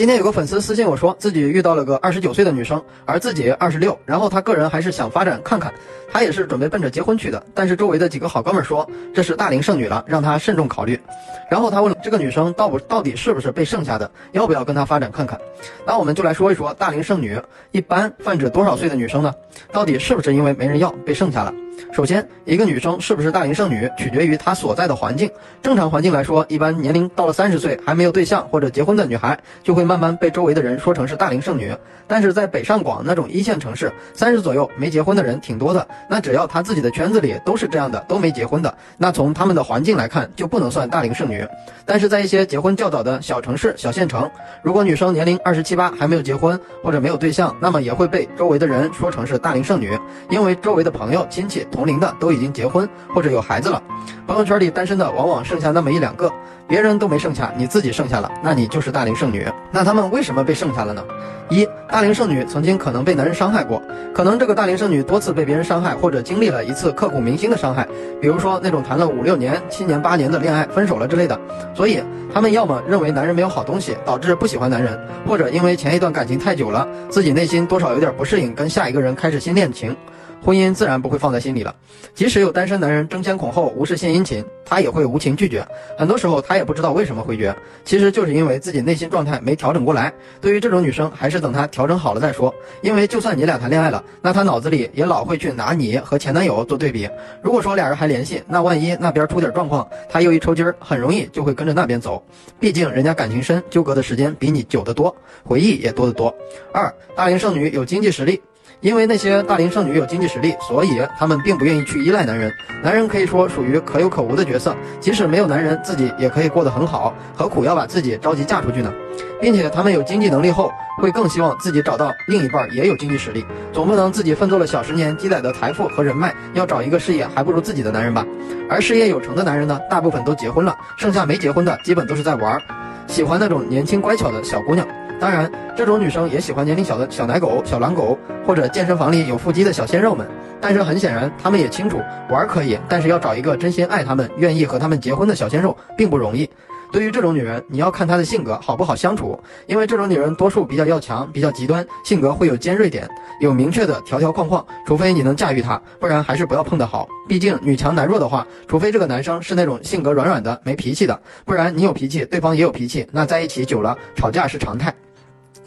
今天有个粉丝私信我说，自己遇到了个二十九岁的女生，而自己二十六，然后他个人还是想发展看看，他也是准备奔着结婚去的，但是周围的几个好哥们说这是大龄剩女了，让他慎重考虑。然后他问这个女生到不到底是不是被剩下的，要不要跟他发展看看？那我们就来说一说大龄剩女一般泛指多少岁的女生呢？到底是不是因为没人要被剩下了？首先，一个女生是不是大龄剩女，取决于她所在的环境。正常环境来说，一般年龄到了三十岁还没有对象或者结婚的女孩，就会慢慢被周围的人说成是大龄剩女。但是在北上广那种一线城市，三十左右没结婚的人挺多的。那只要她自己的圈子里都是这样的，都没结婚的，那从他们的环境来看，就不能算大龄剩女。但是在一些结婚较早的小城市、小县城，如果女生年龄二十七八还没有结婚或者没有对象，那么也会被周围的人说成是大龄剩女，因为周围的朋友、亲戚。同龄的都已经结婚或者有孩子了，朋友圈里单身的往往剩下那么一两个，别人都没剩下，你自己剩下了，那你就是大龄剩女。那他们为什么被剩下了呢？一大龄剩女曾经可能被男人伤害过，可能这个大龄剩女多次被别人伤害，或者经历了一次刻骨铭心的伤害，比如说那种谈了五六年、七年、八年的恋爱分手了之类的，所以他们要么认为男人没有好东西，导致不喜欢男人，或者因为前一段感情太久了，自己内心多少有点不适应，跟下一个人开始新恋情。婚姻自然不会放在心里了，即使有单身男人争先恐后无事献殷勤，她也会无情拒绝。很多时候她也不知道为什么会绝，其实就是因为自己内心状态没调整过来。对于这种女生，还是等她调整好了再说。因为就算你俩谈恋爱了，那她脑子里也老会去拿你和前男友做对比。如果说俩人还联系，那万一那边出点状况，她又一抽筋，很容易就会跟着那边走。毕竟人家感情深，纠葛的时间比你久得多，回忆也多得多。二大龄剩女有经济实力。因为那些大龄剩女有经济实力，所以她们并不愿意去依赖男人。男人可以说属于可有可无的角色，即使没有男人，自己也可以过得很好，何苦要把自己着急嫁出去呢？并且她们有经济能力后，会更希望自己找到另一半也有经济实力，总不能自己奋斗了小十年积攒的财富和人脉，要找一个事业还不如自己的男人吧？而事业有成的男人呢，大部分都结婚了，剩下没结婚的基本都是在玩儿，喜欢那种年轻乖巧的小姑娘。当然，这种女生也喜欢年龄小的小奶狗、小狼狗，或者健身房里有腹肌的小鲜肉们。但是很显然，她们也清楚玩可以，但是要找一个真心爱她们、愿意和她们结婚的小鲜肉并不容易。对于这种女人，你要看她的性格好不好相处，因为这种女人多数比较要强、比较极端，性格会有尖锐点，有明确的条条框框。除非你能驾驭她，不然还是不要碰的好。毕竟女强男弱的话，除非这个男生是那种性格软软的、没脾气的，不然你有脾气，对方也有脾气，那在一起久了吵架是常态。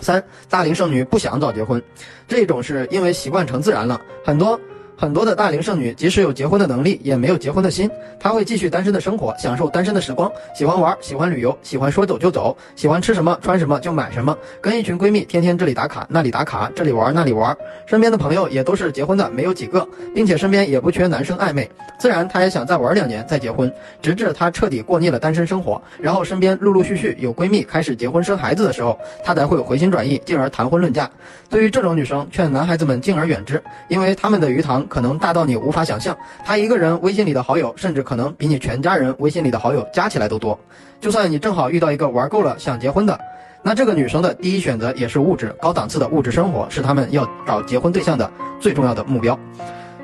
三大龄剩女不想早结婚，这种是因为习惯成自然了，很多。很多的大龄剩女，即使有结婚的能力，也没有结婚的心。她会继续单身的生活，享受单身的时光，喜欢玩，喜欢旅游，喜欢说走就走，喜欢吃什么穿什么就买什么，跟一群闺蜜天天这里打卡那里打卡，这里玩那里玩。身边的朋友也都是结婚的，没有几个，并且身边也不缺男生暧昧。自然，她也想再玩两年再结婚，直至她彻底过腻了单身生活，然后身边陆陆续续有闺蜜开始结婚生孩子的时候，她才会回心转意，进而谈婚论嫁。对于这种女生，劝男孩子们敬而远之，因为他们的鱼塘。可能大到你无法想象，她一个人微信里的好友，甚至可能比你全家人微信里的好友加起来都多。就算你正好遇到一个玩够了想结婚的，那这个女生的第一选择也是物质，高档次的物质生活是他们要找结婚对象的最重要的目标。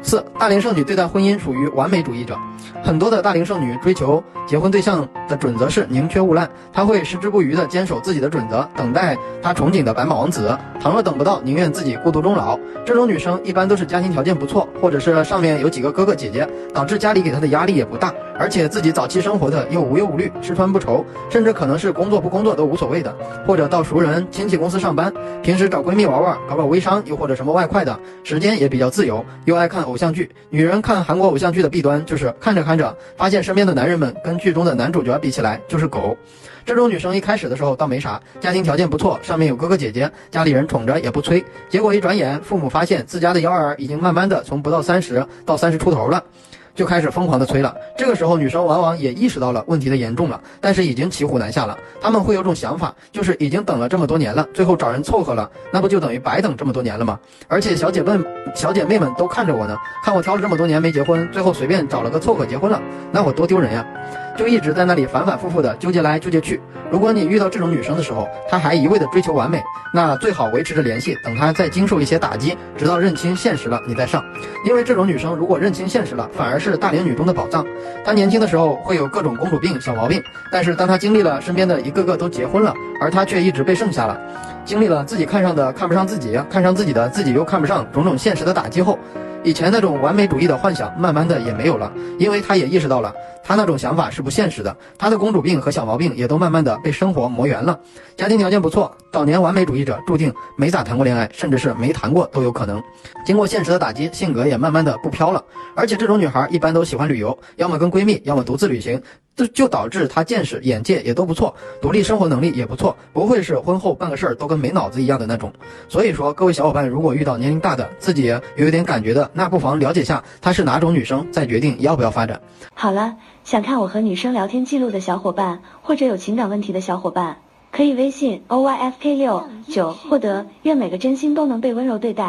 四大龄剩女对待婚姻属于完美主义者，很多的大龄剩女追求结婚对象的准则是宁缺毋滥，她会矢志不渝地坚守自己的准则，等待她憧憬的白马王子。倘若等不到，宁愿自己孤独终老。这种女生一般都是家庭条件不错，或者是上面有几个哥哥姐姐，导致家里给她的压力也不大，而且自己早期生活的又无忧无虑，吃穿不愁，甚至可能是工作不工作都无所谓的，或者到熟人亲戚公司上班，平时找闺蜜玩玩，搞搞微商，又或者什么外快的，时间也比较自由，又爱看。偶像剧，女人看韩国偶像剧的弊端就是看着看着，发现身边的男人们跟剧中的男主角比起来就是狗。这种女生一开始的时候倒没啥，家庭条件不错，上面有哥哥姐姐，家里人宠着也不催。结果一转眼，父母发现自家的幺儿已经慢慢的从不到三十到三十出头了。就开始疯狂的催了。这个时候，女生往往也意识到了问题的严重了，但是已经骑虎难下了。他们会有种想法，就是已经等了这么多年了，最后找人凑合了，那不就等于白等这么多年了吗？而且小姐妹小姐妹们都看着我呢，看我挑了这么多年没结婚，最后随便找了个凑合结婚了，那我多丢人呀！就一直在那里反反复复的纠结来纠结去。如果你遇到这种女生的时候，她还一味的追求完美，那最好维持着联系，等她再经受一些打击，直到认清现实了，你再上。因为这种女生如果认清现实了，反而是大龄女中的宝藏。她年轻的时候会有各种公主病、小毛病，但是当她经历了身边的一个个都结婚了，而她却一直被剩下了，经历了自己看上的看不上自己，看上自己的自己又看不上，种种现实的打击后。以前那种完美主义的幻想，慢慢的也没有了，因为他也意识到了，他那种想法是不现实的，他的公主病和小毛病也都慢慢的被生活磨圆了。家庭条件不错，早年完美主义者注定没咋谈过恋爱，甚至是没谈过都有可能。经过现实的打击，性格也慢慢的不飘了。而且这种女孩一般都喜欢旅游，要么跟闺蜜，要么独自旅行，这就导致她见识、眼界也都不错，独立生活能力也不错，不会是婚后办个事儿都跟没脑子一样的那种。所以说，各位小伙伴如果遇到年龄大的，自己也有点感觉的。那不妨了解下她是哪种女生，再决定要不要发展。好了，想看我和女生聊天记录的小伙伴，或者有情感问题的小伙伴，可以微信 o y f k 六九获得。愿每个真心都能被温柔对待。